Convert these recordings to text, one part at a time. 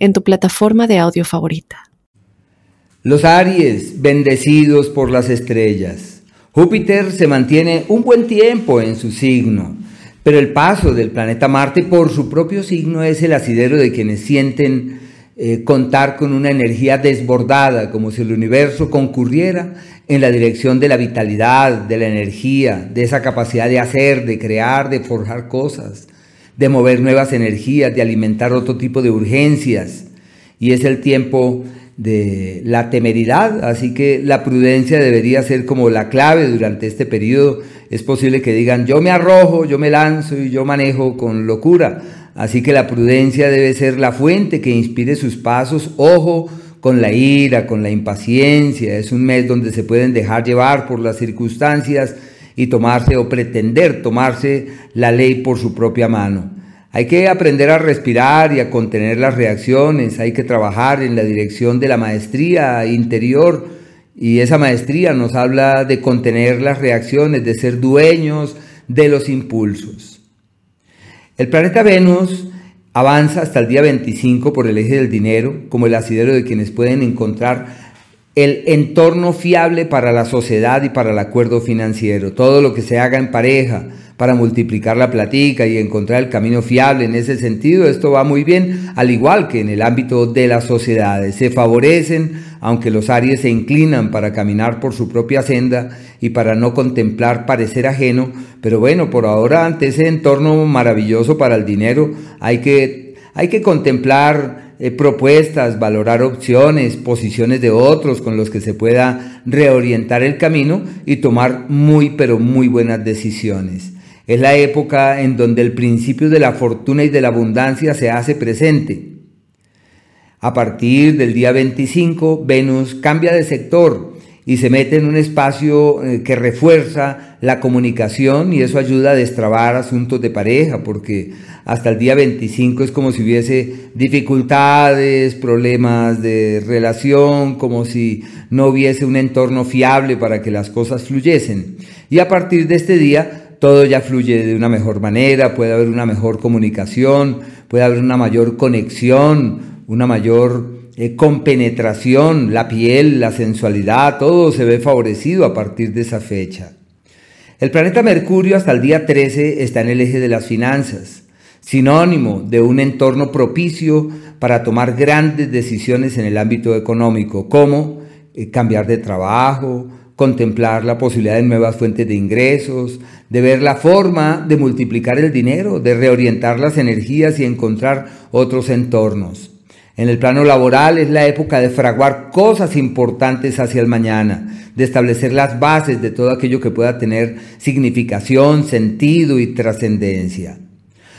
en tu plataforma de audio favorita. Los Aries, bendecidos por las estrellas. Júpiter se mantiene un buen tiempo en su signo, pero el paso del planeta Marte por su propio signo es el asidero de quienes sienten eh, contar con una energía desbordada, como si el universo concurriera en la dirección de la vitalidad, de la energía, de esa capacidad de hacer, de crear, de forjar cosas de mover nuevas energías, de alimentar otro tipo de urgencias. Y es el tiempo de la temeridad, así que la prudencia debería ser como la clave durante este periodo. Es posible que digan, yo me arrojo, yo me lanzo y yo manejo con locura. Así que la prudencia debe ser la fuente que inspire sus pasos. Ojo con la ira, con la impaciencia. Es un mes donde se pueden dejar llevar por las circunstancias y tomarse o pretender tomarse la ley por su propia mano. Hay que aprender a respirar y a contener las reacciones, hay que trabajar en la dirección de la maestría interior y esa maestría nos habla de contener las reacciones, de ser dueños de los impulsos. El planeta Venus avanza hasta el día 25 por el eje del dinero, como el asidero de quienes pueden encontrar el entorno fiable para la sociedad y para el acuerdo financiero. Todo lo que se haga en pareja para multiplicar la platica y encontrar el camino fiable en ese sentido, esto va muy bien, al igual que en el ámbito de las sociedades. Se favorecen, aunque los Aries se inclinan para caminar por su propia senda y para no contemplar parecer ajeno, pero bueno, por ahora ante ese entorno maravilloso para el dinero hay que, hay que contemplar eh, propuestas, valorar opciones, posiciones de otros con los que se pueda reorientar el camino y tomar muy pero muy buenas decisiones. Es la época en donde el principio de la fortuna y de la abundancia se hace presente. A partir del día 25, Venus cambia de sector y se mete en un espacio eh, que refuerza la comunicación y eso ayuda a destrabar asuntos de pareja, porque hasta el día 25 es como si hubiese dificultades, problemas de relación, como si no hubiese un entorno fiable para que las cosas fluyesen. Y a partir de este día todo ya fluye de una mejor manera, puede haber una mejor comunicación, puede haber una mayor conexión, una mayor eh, con penetración, la piel, la sensualidad, todo se ve favorecido a partir de esa fecha. El planeta Mercurio hasta el día 13 está en el eje de las finanzas, sinónimo de un entorno propicio para tomar grandes decisiones en el ámbito económico, como eh, cambiar de trabajo, contemplar la posibilidad de nuevas fuentes de ingresos, de ver la forma de multiplicar el dinero, de reorientar las energías y encontrar otros entornos. En el plano laboral es la época de fraguar cosas importantes hacia el mañana, de establecer las bases de todo aquello que pueda tener significación, sentido y trascendencia.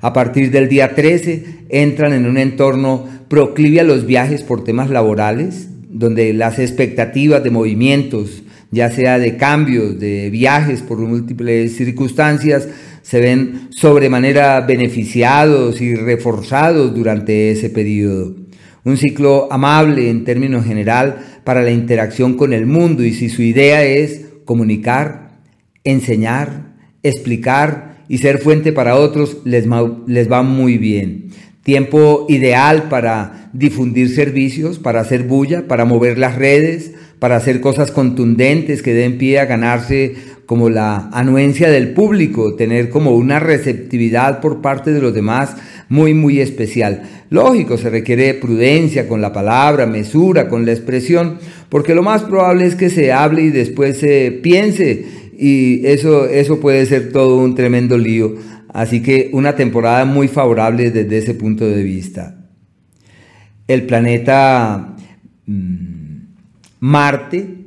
A partir del día 13 entran en un entorno proclive a los viajes por temas laborales, donde las expectativas de movimientos, ya sea de cambios, de viajes por múltiples circunstancias, se ven sobremanera beneficiados y reforzados durante ese periodo un ciclo amable en términos general para la interacción con el mundo y si su idea es comunicar, enseñar, explicar y ser fuente para otros, les, les va muy bien. Tiempo ideal para difundir servicios, para hacer bulla, para mover las redes, para hacer cosas contundentes que den pie a ganarse como la anuencia del público, tener como una receptividad por parte de los demás muy, muy especial. Lógico, se requiere prudencia con la palabra, mesura con la expresión, porque lo más probable es que se hable y después se piense y eso, eso puede ser todo un tremendo lío. Así que una temporada muy favorable desde ese punto de vista. El planeta mm, Marte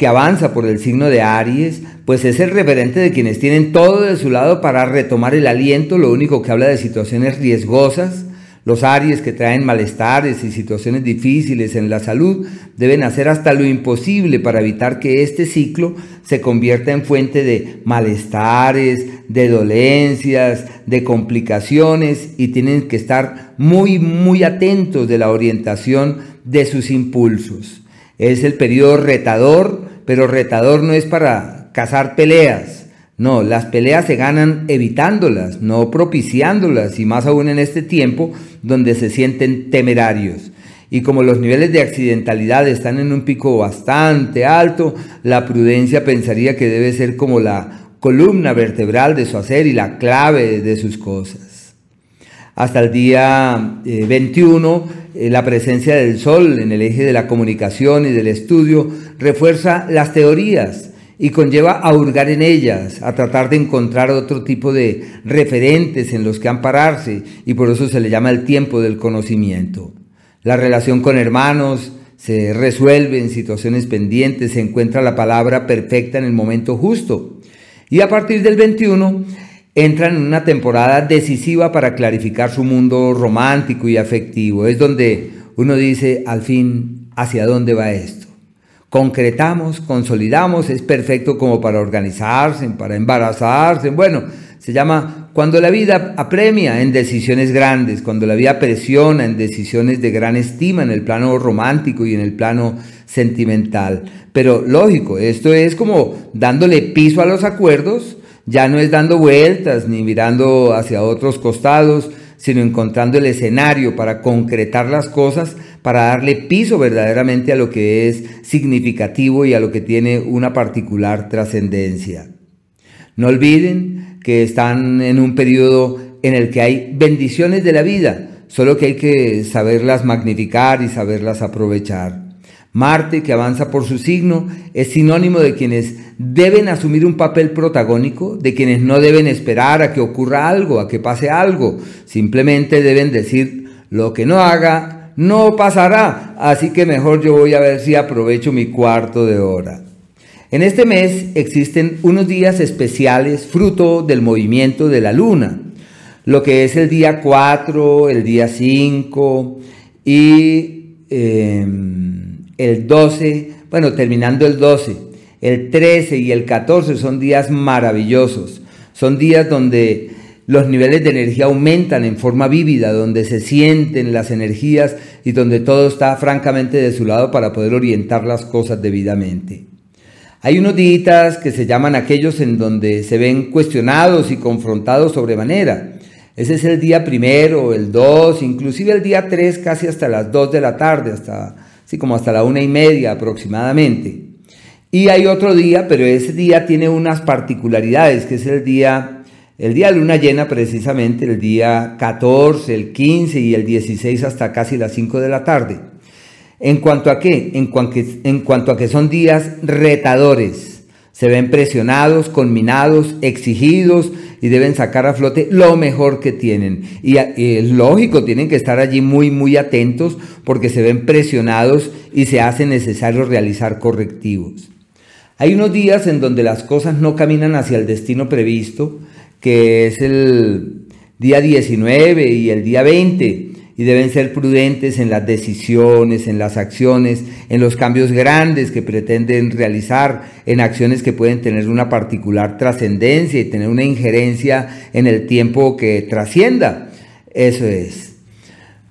que avanza por el signo de Aries, pues es el referente de quienes tienen todo de su lado para retomar el aliento, lo único que habla de situaciones riesgosas, Los Aries que traen malestares y situaciones difíciles en la salud deben hacer hasta lo imposible para evitar que este ciclo se convierta en fuente de malestares, de dolencias, de complicaciones y tienen que estar muy, muy atentos de la orientación de sus impulsos. Es el periodo retador, pero retador no es para cazar peleas no, las peleas se ganan evitándolas, no propiciándolas, y más aún en este tiempo donde se sienten temerarios. Y como los niveles de accidentalidad están en un pico bastante alto, la prudencia pensaría que debe ser como la columna vertebral de su hacer y la clave de sus cosas. Hasta el día 21, eh, eh, la presencia del Sol en el eje de la comunicación y del estudio refuerza las teorías y conlleva a hurgar en ellas, a tratar de encontrar otro tipo de referentes en los que ampararse y por eso se le llama el tiempo del conocimiento. La relación con hermanos se resuelve en situaciones pendientes, se encuentra la palabra perfecta en el momento justo y a partir del 21 entran en una temporada decisiva para clarificar su mundo romántico y afectivo. Es donde uno dice al fin hacia dónde va esto concretamos, consolidamos, es perfecto como para organizarse, para embarazarse, bueno, se llama cuando la vida apremia en decisiones grandes, cuando la vida presiona en decisiones de gran estima en el plano romántico y en el plano sentimental. Pero lógico, esto es como dándole piso a los acuerdos, ya no es dando vueltas ni mirando hacia otros costados, sino encontrando el escenario para concretar las cosas, para darle piso verdaderamente a lo que es significativo y a lo que tiene una particular trascendencia. No olviden que están en un periodo en el que hay bendiciones de la vida, solo que hay que saberlas magnificar y saberlas aprovechar. Marte, que avanza por su signo, es sinónimo de quienes deben asumir un papel protagónico, de quienes no deben esperar a que ocurra algo, a que pase algo, simplemente deben decir lo que no haga, no pasará, así que mejor yo voy a ver si aprovecho mi cuarto de hora. En este mes existen unos días especiales fruto del movimiento de la luna, lo que es el día 4, el día 5 y... Em, el 12, bueno, terminando el 12, el 13 y el 14 son días maravillosos. Son días donde los niveles de energía aumentan en forma vívida, donde se sienten las energías y donde todo está francamente de su lado para poder orientar las cosas debidamente. Hay unos días que se llaman aquellos en donde se ven cuestionados y confrontados sobremanera. Ese es el día primero, el 2, inclusive el día 3, casi hasta las 2 de la tarde, hasta así como hasta la una y media aproximadamente. Y hay otro día, pero ese día tiene unas particularidades, que es el día, el día de luna llena precisamente, el día 14, el 15 y el 16 hasta casi las 5 de la tarde. ¿En cuanto a qué? En cuanto, en cuanto a que son días retadores se ven presionados, conminados, exigidos y deben sacar a flote lo mejor que tienen. Y, es lógico, tienen que estar allí muy, muy atentos porque se ven presionados y se hace necesario realizar correctivos. Hay unos días en donde las cosas no caminan hacia el destino previsto, que es el día 19 y el día 20 y deben ser prudentes en las decisiones, en las acciones, en los cambios grandes que pretenden realizar, en acciones que pueden tener una particular trascendencia y tener una injerencia en el tiempo que trascienda. Eso es.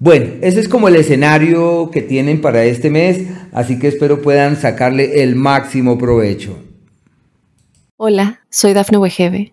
Bueno, ese es como el escenario que tienen para este mes, así que espero puedan sacarle el máximo provecho. Hola, soy Dafne Wegebe